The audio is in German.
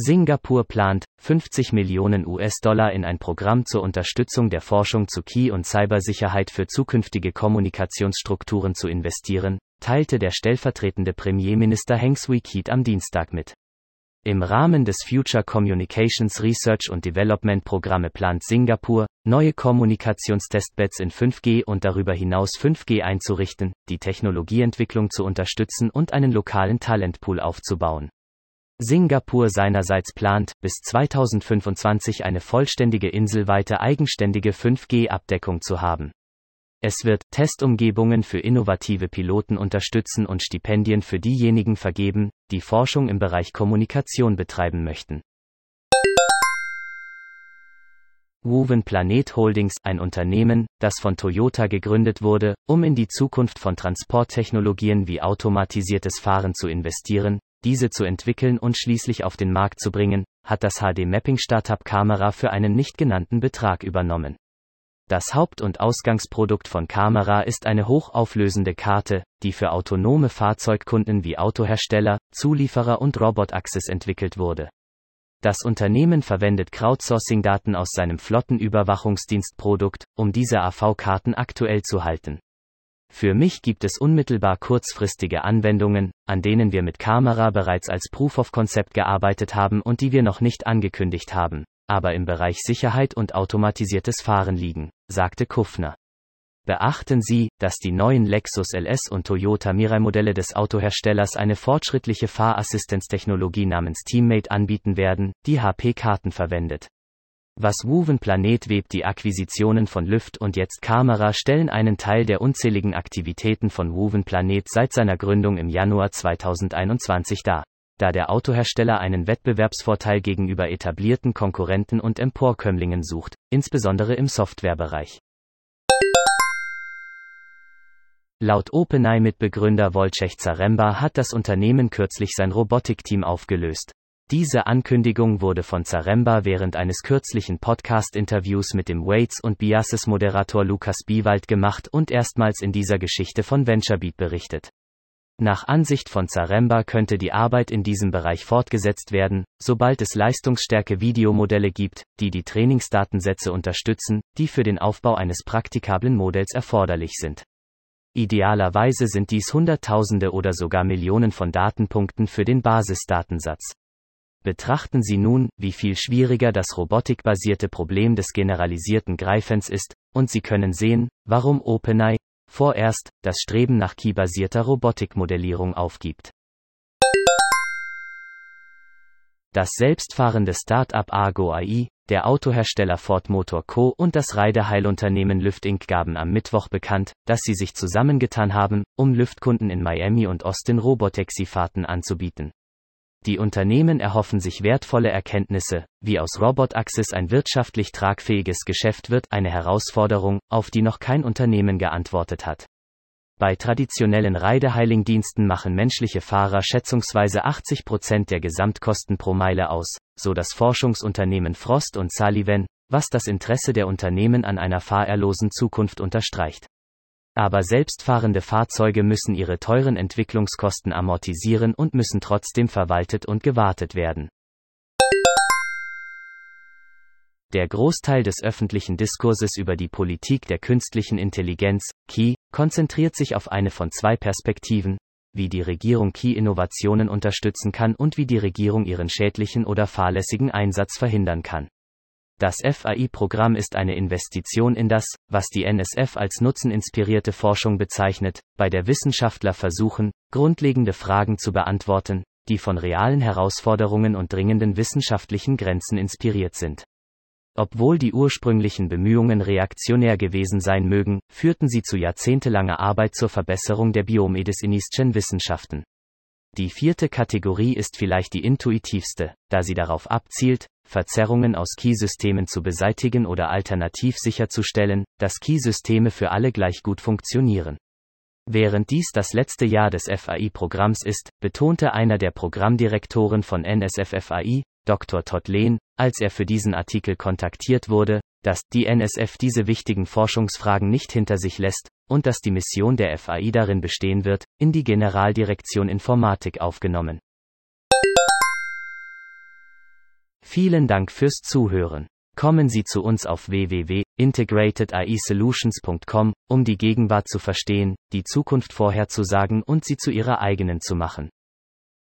Singapur plant, 50 Millionen US-Dollar in ein Programm zur Unterstützung der Forschung zu Key- und Cybersicherheit für zukünftige Kommunikationsstrukturen zu investieren, teilte der stellvertretende Premierminister Heng Swee-Keat am Dienstag mit. Im Rahmen des Future Communications Research und Development Programme plant Singapur, neue Kommunikationstestbeds in 5G und darüber hinaus 5G einzurichten, die Technologieentwicklung zu unterstützen und einen lokalen Talentpool aufzubauen. Singapur seinerseits plant, bis 2025 eine vollständige inselweite eigenständige 5G-Abdeckung zu haben. Es wird Testumgebungen für innovative Piloten unterstützen und Stipendien für diejenigen vergeben, die Forschung im Bereich Kommunikation betreiben möchten. Woven Planet Holdings, ein Unternehmen, das von Toyota gegründet wurde, um in die Zukunft von Transporttechnologien wie automatisiertes Fahren zu investieren, diese zu entwickeln und schließlich auf den Markt zu bringen, hat das HD-Mapping-Startup Camera für einen nicht genannten Betrag übernommen. Das Haupt- und Ausgangsprodukt von Camera ist eine hochauflösende Karte, die für autonome Fahrzeugkunden wie Autohersteller, Zulieferer und Robotaxis entwickelt wurde. Das Unternehmen verwendet Crowdsourcing-Daten aus seinem Flottenüberwachungsdienstprodukt, um diese AV-Karten aktuell zu halten. Für mich gibt es unmittelbar kurzfristige Anwendungen, an denen wir mit Camera bereits als Proof of Concept gearbeitet haben und die wir noch nicht angekündigt haben, aber im Bereich Sicherheit und automatisiertes Fahren liegen, sagte Kuffner. Beachten Sie, dass die neuen Lexus LS und Toyota Mirai Modelle des Autoherstellers eine fortschrittliche Fahrassistenztechnologie namens Teammate anbieten werden, die HP-Karten verwendet. Was Woven Planet webt die Akquisitionen von Lüft und jetzt Kamera stellen einen Teil der unzähligen Aktivitäten von Woven Planet seit seiner Gründung im Januar 2021 dar da der Autohersteller einen Wettbewerbsvorteil gegenüber etablierten Konkurrenten und Emporkömmlingen sucht, insbesondere im Softwarebereich. Laut OpenAI-Mitbegründer Wojciech Zaremba hat das Unternehmen kürzlich sein Robotikteam aufgelöst. Diese Ankündigung wurde von Zaremba während eines kürzlichen Podcast-Interviews mit dem Waits und Biases-Moderator Lukas Biewald gemacht und erstmals in dieser Geschichte von VentureBeat berichtet. Nach Ansicht von Zaremba könnte die Arbeit in diesem Bereich fortgesetzt werden, sobald es leistungsstärke Videomodelle gibt, die die Trainingsdatensätze unterstützen, die für den Aufbau eines praktikablen Modells erforderlich sind. Idealerweise sind dies Hunderttausende oder sogar Millionen von Datenpunkten für den Basisdatensatz. Betrachten Sie nun, wie viel schwieriger das robotikbasierte Problem des generalisierten Greifens ist, und Sie können sehen, warum OpenAI, vorerst das Streben nach Key-basierter Robotikmodellierung aufgibt. Das selbstfahrende Start-up Argo AI, der Autohersteller Ford Motor Co. und das Reideheilunternehmen Lyft Inc. gaben am Mittwoch bekannt, dass sie sich zusammengetan haben, um Lyft-Kunden in Miami und Austin Robotaxi-Fahrten anzubieten. Die Unternehmen erhoffen sich wertvolle Erkenntnisse, wie aus Robotaxis ein wirtschaftlich tragfähiges Geschäft wird, eine Herausforderung, auf die noch kein Unternehmen geantwortet hat. Bei traditionellen Reideheilingdiensten machen menschliche Fahrer schätzungsweise 80 Prozent der Gesamtkosten pro Meile aus, so das Forschungsunternehmen Frost und Sullivan, was das Interesse der Unternehmen an einer fahrerlosen Zukunft unterstreicht. Aber selbstfahrende Fahrzeuge müssen ihre teuren Entwicklungskosten amortisieren und müssen trotzdem verwaltet und gewartet werden. Der Großteil des öffentlichen Diskurses über die Politik der künstlichen Intelligenz, KI, konzentriert sich auf eine von zwei Perspektiven, wie die Regierung KI-Innovationen unterstützen kann und wie die Regierung ihren schädlichen oder fahrlässigen Einsatz verhindern kann. Das FAI-Programm ist eine Investition in das, was die NSF als nutzeninspirierte Forschung bezeichnet, bei der Wissenschaftler versuchen, grundlegende Fragen zu beantworten, die von realen Herausforderungen und dringenden wissenschaftlichen Grenzen inspiriert sind. Obwohl die ursprünglichen Bemühungen reaktionär gewesen sein mögen, führten sie zu jahrzehntelanger Arbeit zur Verbesserung der biomedizinischen Wissenschaften. Die vierte Kategorie ist vielleicht die intuitivste, da sie darauf abzielt, Verzerrungen aus Key-Systemen zu beseitigen oder alternativ sicherzustellen, dass Key-Systeme für alle gleich gut funktionieren. Während dies das letzte Jahr des FAI-Programms ist, betonte einer der Programmdirektoren von NSF-FAI, Dr. Todd Lehn, als er für diesen Artikel kontaktiert wurde, dass die NSF diese wichtigen Forschungsfragen nicht hinter sich lässt und dass die Mission der FAI darin bestehen wird, in die Generaldirektion Informatik aufgenommen. Vielen Dank fürs Zuhören. Kommen Sie zu uns auf www.integratedAIsolutions.com, um die Gegenwart zu verstehen, die Zukunft vorherzusagen und sie zu Ihrer eigenen zu machen.